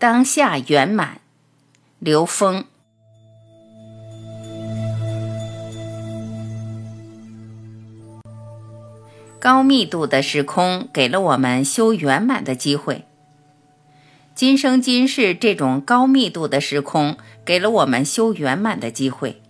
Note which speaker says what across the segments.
Speaker 1: 当下圆满，刘峰。高密度的时空给了我们修圆满的机会。今生今世这种高密度的时空给了我们修圆满的机会。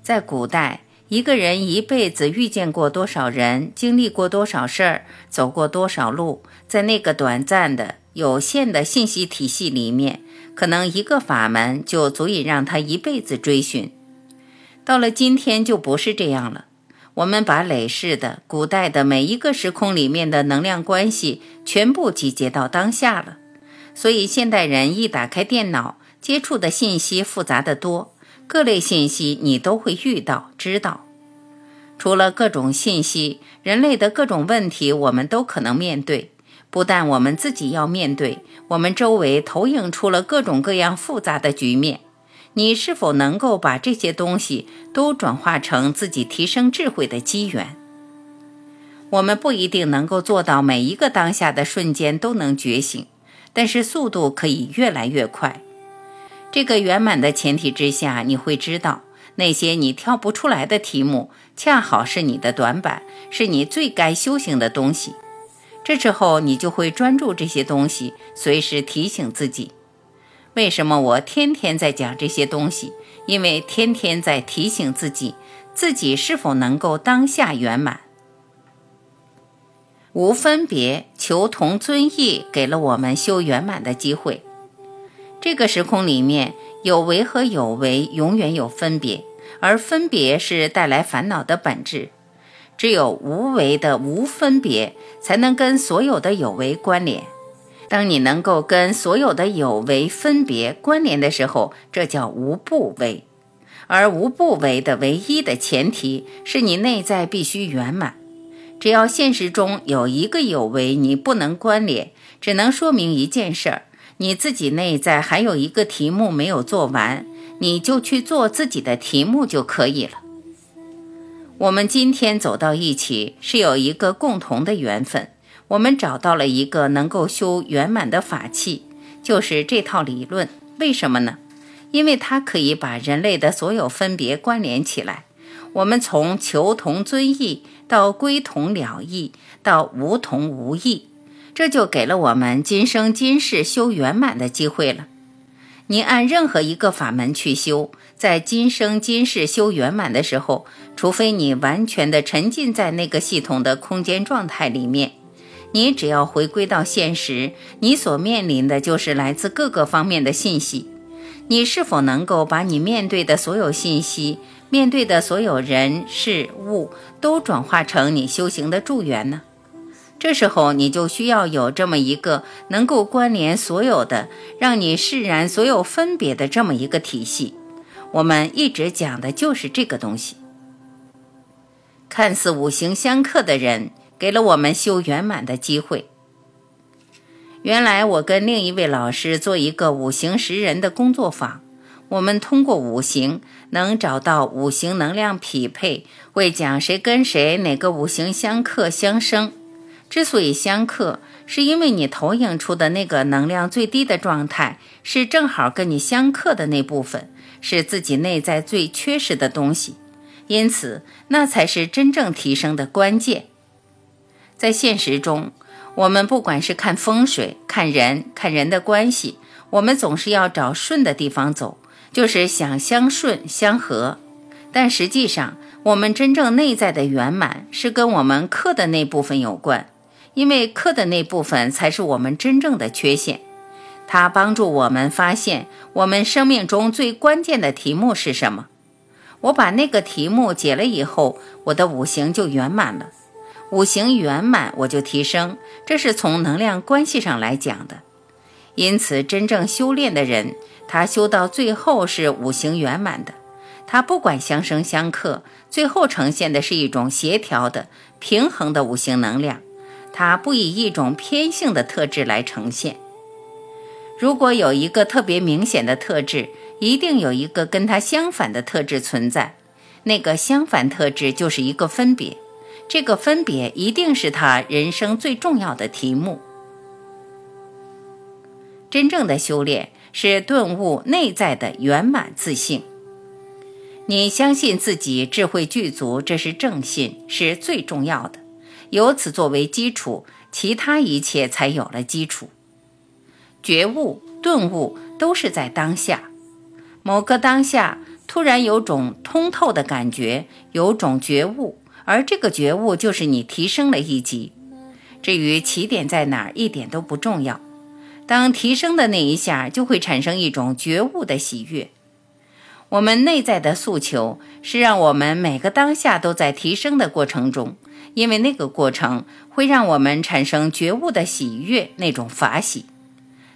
Speaker 1: 在古代，一个人一辈子遇见过多少人，经历过多少事儿，走过多少路，在那个短暂的、有限的信息体系里面，可能一个法门就足以让他一辈子追寻。到了今天就不是这样了。我们把累世的、古代的每一个时空里面的能量关系全部集结到当下了，所以现代人一打开电脑，接触的信息复杂的多，各类信息你都会遇到、知道。除了各种信息，人类的各种问题我们都可能面对。不但我们自己要面对，我们周围投影出了各种各样复杂的局面。你是否能够把这些东西都转化成自己提升智慧的机缘？我们不一定能够做到每一个当下的瞬间都能觉醒，但是速度可以越来越快。这个圆满的前提之下，你会知道那些你挑不出来的题目，恰好是你的短板，是你最该修行的东西。这时候，你就会专注这些东西，随时提醒自己。为什么我天天在讲这些东西？因为天天在提醒自己，自己是否能够当下圆满。无分别，求同尊异，给了我们修圆满的机会。这个时空里面，有为和有为永远有分别，而分别是带来烦恼的本质。只有无为的无分别，才能跟所有的有为关联。当你能够跟所有的有为分别关联的时候，这叫无不为。而无不为的唯一的前提是你内在必须圆满。只要现实中有一个有为你不能关联，只能说明一件事儿：你自己内在还有一个题目没有做完，你就去做自己的题目就可以了。我们今天走到一起，是有一个共同的缘分。我们找到了一个能够修圆满的法器，就是这套理论。为什么呢？因为它可以把人类的所有分别关联起来。我们从求同尊异到归同了异，到无同无异，这就给了我们今生今世修圆满的机会了。你按任何一个法门去修，在今生今世修圆满的时候，除非你完全的沉浸在那个系统的空间状态里面，你只要回归到现实，你所面临的就是来自各个方面的信息。你是否能够把你面对的所有信息、面对的所有人事物，都转化成你修行的助缘呢？这时候，你就需要有这么一个能够关联所有的，让你释然所有分别的这么一个体系。我们一直讲的就是这个东西。看似五行相克的人，给了我们修圆满的机会。原来我跟另一位老师做一个五行识人的工作坊，我们通过五行能找到五行能量匹配，会讲谁跟谁哪个五行相克相生。之所以相克，是因为你投影出的那个能量最低的状态，是正好跟你相克的那部分，是自己内在最缺失的东西，因此那才是真正提升的关键。在现实中，我们不管是看风水、看人、看人的关系，我们总是要找顺的地方走，就是想相顺相合，但实际上，我们真正内在的圆满是跟我们克的那部分有关。因为克的那部分才是我们真正的缺陷，它帮助我们发现我们生命中最关键的题目是什么。我把那个题目解了以后，我的五行就圆满了。五行圆满，我就提升，这是从能量关系上来讲的。因此，真正修炼的人，他修到最后是五行圆满的。他不管相生相克，最后呈现的是一种协调的、平衡的五行能量。他不以一种偏性的特质来呈现。如果有一个特别明显的特质，一定有一个跟它相反的特质存在。那个相反特质就是一个分别，这个分别一定是他人生最重要的题目。真正的修炼是顿悟内在的圆满自信。你相信自己智慧具足，这是正信，是最重要的。由此作为基础，其他一切才有了基础。觉悟、顿悟都是在当下，某个当下突然有种通透的感觉，有种觉悟，而这个觉悟就是你提升了一级。至于起点在哪儿，一点都不重要。当提升的那一下，就会产生一种觉悟的喜悦。我们内在的诉求是让我们每个当下都在提升的过程中，因为那个过程会让我们产生觉悟的喜悦，那种法喜。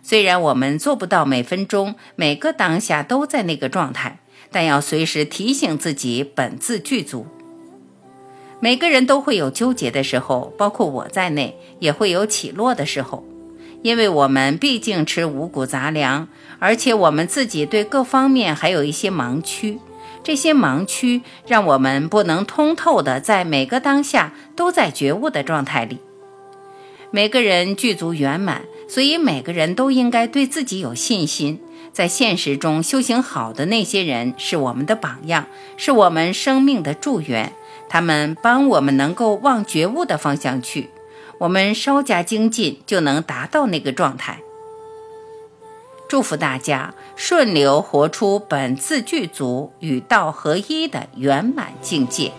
Speaker 1: 虽然我们做不到每分钟、每个当下都在那个状态，但要随时提醒自己本自具足。每个人都会有纠结的时候，包括我在内，也会有起落的时候，因为我们毕竟吃五谷杂粮，而且我们自己对各方面还有一些盲区，这些盲区让我们不能通透的在每个当下都在觉悟的状态里。每个人具足圆满。所以每个人都应该对自己有信心，在现实中修行好的那些人是我们的榜样，是我们生命的助缘。他们帮我们能够往觉悟的方向去，我们稍加精进就能达到那个状态。祝福大家顺流活出本自具足与道合一的圆满境界。